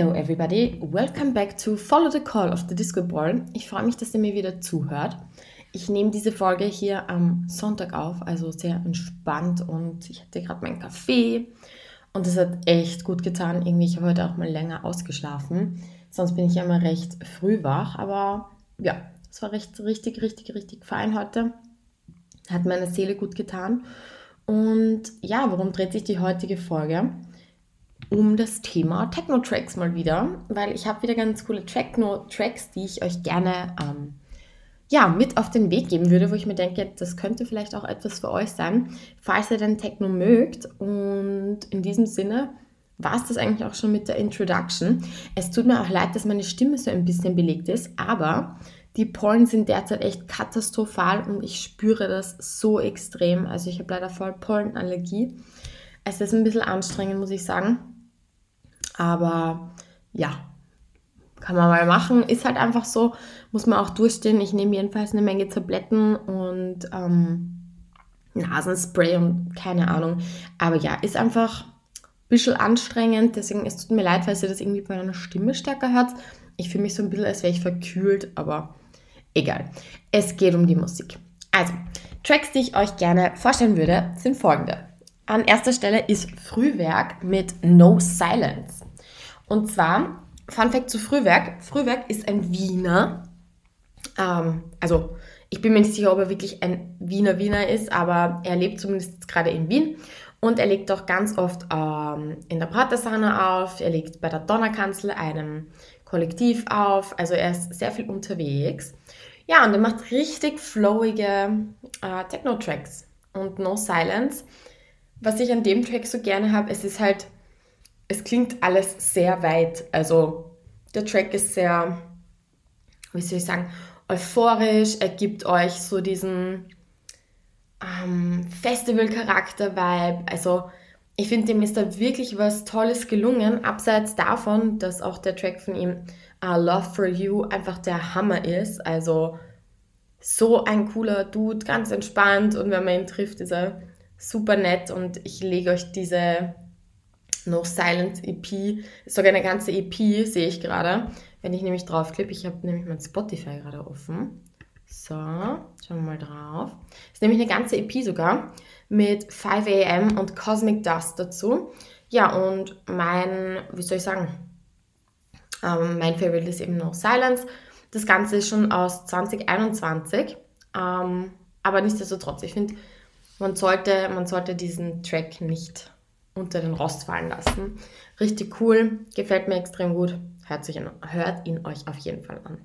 Hello everybody, welcome back to Follow the Call of the Disco Ball. Ich freue mich, dass ihr mir wieder zuhört. Ich nehme diese Folge hier am Sonntag auf, also sehr entspannt und ich hatte gerade meinen Kaffee und es hat echt gut getan. Irgendwie, ich habe heute auch mal länger ausgeschlafen. Sonst bin ich ja immer recht früh wach, aber ja, es war recht, richtig, richtig, richtig fein heute. Hat meine Seele gut getan. Und ja, worum dreht sich die heutige Folge? Um das Thema Techno-Tracks mal wieder, weil ich habe wieder ganz coole Techno-Tracks, die ich euch gerne ähm, ja, mit auf den Weg geben würde, wo ich mir denke, das könnte vielleicht auch etwas für euch sein, falls ihr denn Techno mögt. Und in diesem Sinne war es das eigentlich auch schon mit der Introduction. Es tut mir auch leid, dass meine Stimme so ein bisschen belegt ist, aber die Pollen sind derzeit echt katastrophal und ich spüre das so extrem. Also ich habe leider voll Pollenallergie. Es ist ein bisschen anstrengend, muss ich sagen. Aber ja, kann man mal machen. Ist halt einfach so, muss man auch durchstehen. Ich nehme jedenfalls eine Menge Tabletten und ähm, Nasenspray und keine Ahnung. Aber ja, ist einfach ein bisschen anstrengend. Deswegen, es tut mir leid, falls ihr das irgendwie bei meiner Stimme stärker hört. Ich fühle mich so ein bisschen, als wäre ich verkühlt, aber egal. Es geht um die Musik. Also, Tracks, die ich euch gerne vorstellen würde, sind folgende. An erster Stelle ist Frühwerk mit No Silence. Und zwar, Fun Fact zu Frühwerk. Frühwerk ist ein Wiener. Ähm, also, ich bin mir nicht sicher, ob er wirklich ein Wiener Wiener ist, aber er lebt zumindest gerade in Wien. Und er legt auch ganz oft ähm, in der Pratersahne auf. Er legt bei der Donnerkanzel, einem Kollektiv auf. Also er ist sehr viel unterwegs. Ja, und er macht richtig flowige äh, Techno-Tracks und No Silence. Was ich an dem Track so gerne habe, es ist halt es klingt alles sehr weit. Also der Track ist sehr, wie soll ich sagen, euphorisch. Er gibt euch so diesen ähm, Festival-Charakter-Vibe. Also ich finde, dem ist da wirklich was Tolles gelungen. Abseits davon, dass auch der Track von ihm uh, Love for You einfach der Hammer ist. Also so ein cooler Dude, ganz entspannt und wenn man ihn trifft, ist er super nett und ich lege euch diese No Silence EP, sogar eine ganze EP, sehe ich gerade. Wenn ich nämlich draufklippe, ich habe nämlich mein Spotify gerade offen. So, schauen wir mal drauf. Ist nämlich eine ganze EP sogar mit 5 AM und Cosmic Dust dazu. Ja, und mein, wie soll ich sagen, ähm, mein Favorite ist eben No Silence. Das Ganze ist schon aus 2021, ähm, aber nichtsdestotrotz, ich finde, man sollte, man sollte diesen Track nicht unter den Rost fallen lassen. Richtig cool, gefällt mir extrem gut. Hört, sich in, hört ihn euch auf jeden Fall an.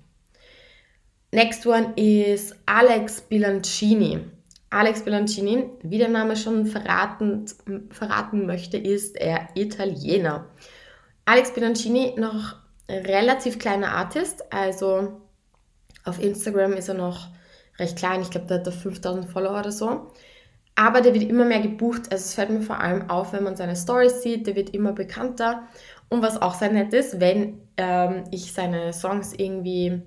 Next one ist Alex Bilancini. Alex Bilancini, wie der Name schon verraten, verraten möchte, ist er Italiener. Alex Bilancini noch relativ kleiner Artist, also auf Instagram ist er noch recht klein, ich glaube, der hat da 5000 Follower oder so. Aber der wird immer mehr gebucht. Also es fällt mir vor allem auf, wenn man seine Stories sieht, der wird immer bekannter. Und was auch sehr nett ist, wenn ähm, ich seine Songs irgendwie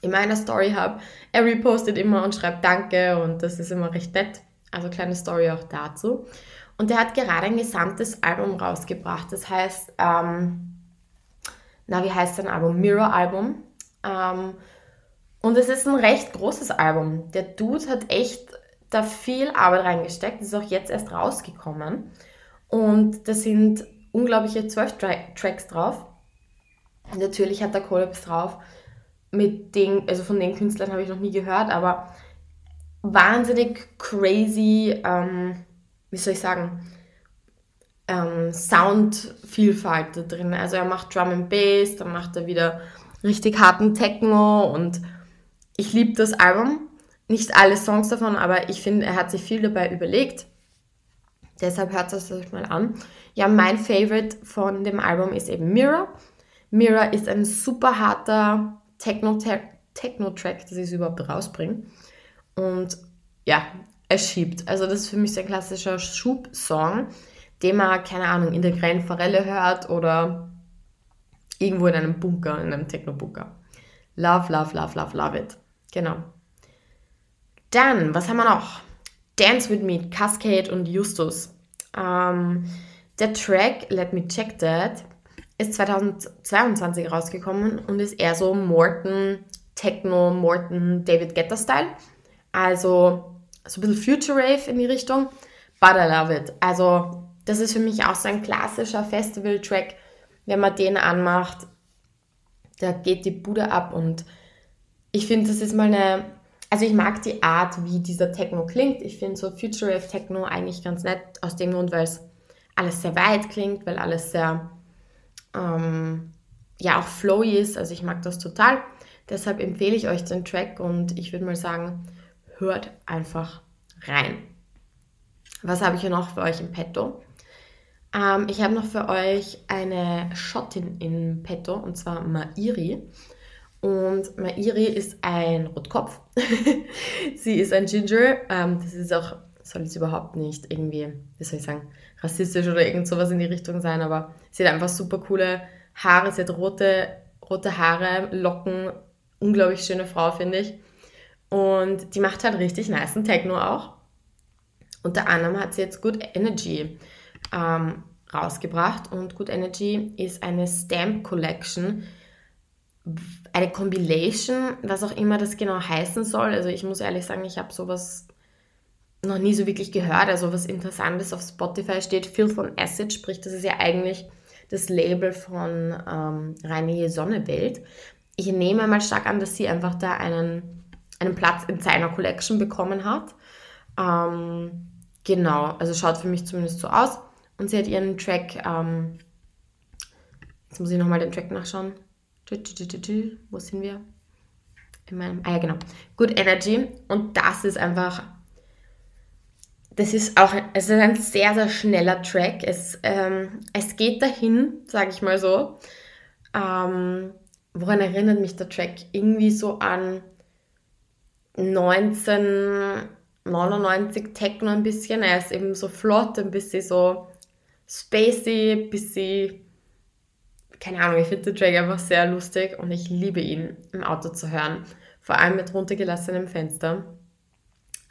in meiner Story habe, er repostet immer und schreibt Danke und das ist immer recht nett. Also kleine Story auch dazu. Und der hat gerade ein gesamtes Album rausgebracht. Das heißt, ähm, na, wie heißt sein Album? Mirror Album. Ähm, und es ist ein recht großes Album. Der Dude hat echt da viel Arbeit reingesteckt. Das ist auch jetzt erst rausgekommen. Und da sind unglaubliche zwölf Tracks drauf. Natürlich hat er Collabs drauf. Mit den, also von den Künstlern habe ich noch nie gehört, aber wahnsinnig crazy, ähm, wie soll ich sagen, ähm, Soundvielfalt da drin. Also er macht Drum and Bass, dann macht er wieder richtig harten Techno und ich liebe das Album nicht alle Songs davon, aber ich finde, er hat sich viel dabei überlegt. Deshalb hört es euch mal an. Ja, mein Favorite von dem Album ist eben Mirror. Mirror ist ein super harter Techno-Track, Techno das ich überhaupt rausbringe. Und ja, es schiebt. Also das ist für mich so ein klassischer Schub-Song, den man, keine Ahnung, in der grellen Forelle hört oder irgendwo in einem Bunker, in einem Techno-Bunker. Love, love, love, love, love it. Genau. Dann, was haben wir noch? Dance With Me, Cascade und Justus. Ähm, der Track Let Me Check That ist 2022 rausgekommen und ist eher so Morton, Techno, Morton, David Guetta Style. Also so ein bisschen Future Rave in die Richtung. But I love it. Also das ist für mich auch so ein klassischer Festival-Track. Wenn man den anmacht, da geht die Bude ab und ich finde, das ist mal eine, also ich mag die Art, wie dieser Techno klingt. Ich finde so Future Rave Techno eigentlich ganz nett, aus dem Grund, weil es alles sehr weit klingt, weil alles sehr, ähm, ja, auch flowy ist. Also ich mag das total. Deshalb empfehle ich euch den Track und ich würde mal sagen, hört einfach rein. Was habe ich hier noch für euch im Petto? Ähm, ich habe noch für euch eine Schottin im Petto und zwar Mairi. Und Mairi ist ein Rotkopf. sie ist ein Ginger. Ähm, das ist auch, soll jetzt überhaupt nicht irgendwie, wie soll ich sagen, rassistisch oder irgend sowas in die Richtung sein, aber sie hat einfach super coole Haare. Sie hat rote, rote Haare, Locken. Unglaublich schöne Frau, finde ich. Und die macht halt richtig nice Techno auch. Unter anderem hat sie jetzt Good Energy ähm, rausgebracht und Good Energy ist eine Stamp Collection, eine Compilation, was auch immer das genau heißen soll. Also ich muss ehrlich sagen, ich habe sowas noch nie so wirklich gehört. Also was Interessantes auf Spotify steht, Filth on Acid, sprich das ist ja eigentlich das Label von ähm, Reinige Sonnewelt. Ich nehme mal stark an, dass sie einfach da einen, einen Platz in seiner Collection bekommen hat. Ähm, genau, also schaut für mich zumindest so aus. Und sie hat ihren Track, ähm, jetzt muss ich nochmal den Track nachschauen. Wo sind wir? In meinem, ah ja, genau. Good Energy. Und das ist einfach, das ist auch, es ist ein sehr, sehr schneller Track. Es, ähm, es geht dahin, sage ich mal so. Ähm, woran erinnert mich der Track? Irgendwie so an 1999 Techno ein bisschen. Er ist eben so flott, ein bisschen so spacey, bisschen, keine Ahnung, ich finde den Track einfach sehr lustig und ich liebe ihn im Auto zu hören. Vor allem mit runtergelassenem Fenster.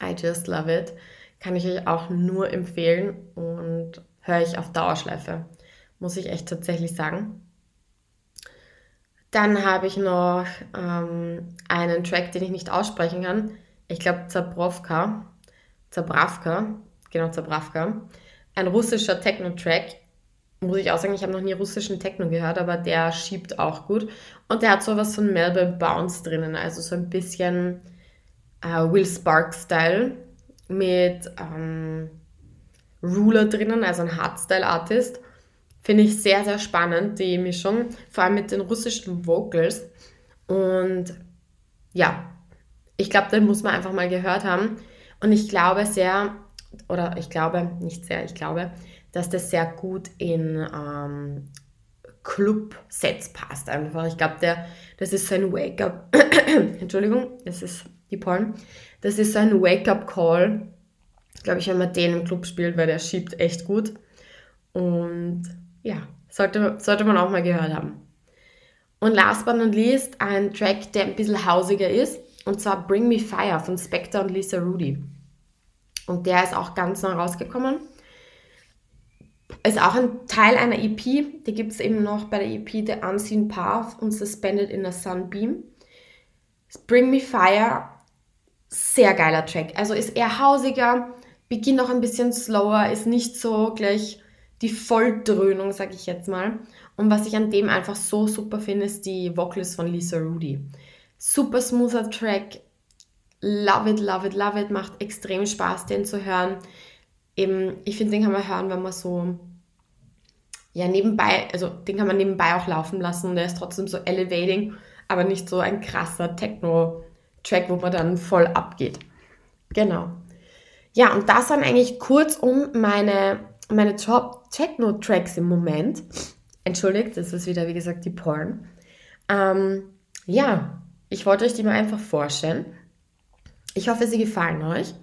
I just love it. Kann ich euch auch nur empfehlen und höre ich auf Dauerschleife. Muss ich echt tatsächlich sagen. Dann habe ich noch ähm, einen Track, den ich nicht aussprechen kann. Ich glaube Zabrovka. Zabravka. Genau, Zabravka ein russischer Techno-Track. Muss ich auch sagen, ich habe noch nie russischen Techno gehört, aber der schiebt auch gut. Und der hat sowas von Melbourne Bounce drinnen, also so ein bisschen äh, Will Spark-Style mit ähm, Ruler drinnen, also ein Hardstyle-Artist. Finde ich sehr, sehr spannend, die Mischung, vor allem mit den russischen Vocals. Und ja, ich glaube, den muss man einfach mal gehört haben. Und ich glaube sehr, oder ich glaube, nicht sehr, ich glaube, dass das sehr gut in ähm, Club-Sets passt einfach. Ich glaube, das ist so ein Wake-up, Entschuldigung, das ist die Porn, das ist so ein Wake-up-Call, glaube ich, wenn man den im Club spielt, weil der schiebt echt gut. Und ja, sollte, sollte man auch mal gehört haben. Und last but not least, ein Track, der ein bisschen hausiger ist, und zwar Bring Me Fire von Spectre und Lisa Rudy. Und der ist auch ganz neu rausgekommen. Ist auch ein Teil einer EP. Die gibt es eben noch bei der EP The Unseen Path und Suspended in a Sunbeam. Bring Me Fire, sehr geiler Track. Also ist eher hausiger, beginnt auch ein bisschen slower, ist nicht so gleich die Volldröhnung, sag ich jetzt mal. Und was ich an dem einfach so super finde, ist die Vocals von Lisa Rudy. Super smoother Track, love it, love it, love it, macht extrem Spaß, den zu hören. Eben, ich finde, den kann man hören, wenn man so, ja, nebenbei, also den kann man nebenbei auch laufen lassen der ist trotzdem so elevating, aber nicht so ein krasser Techno-Track, wo man dann voll abgeht. Genau. Ja, und das waren eigentlich kurz um meine, meine Top-Techno-Tracks im Moment. Entschuldigt, das ist wieder, wie gesagt, die Porn. Ähm, ja, ich wollte euch die mal einfach vorstellen. Ich hoffe, sie gefallen euch.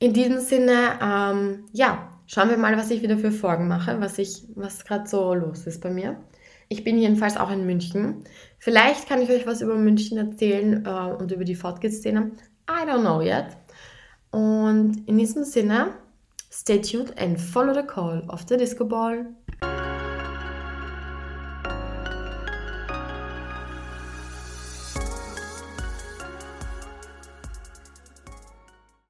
In diesem Sinne, ähm, ja, schauen wir mal, was ich wieder für Folgen mache, was, was gerade so los ist bei mir. Ich bin jedenfalls auch in München. Vielleicht kann ich euch was über München erzählen äh, und über die Fortgeht-Szene. I don't know yet. Und in diesem Sinne, stay tuned and follow the call of the Disco Ball.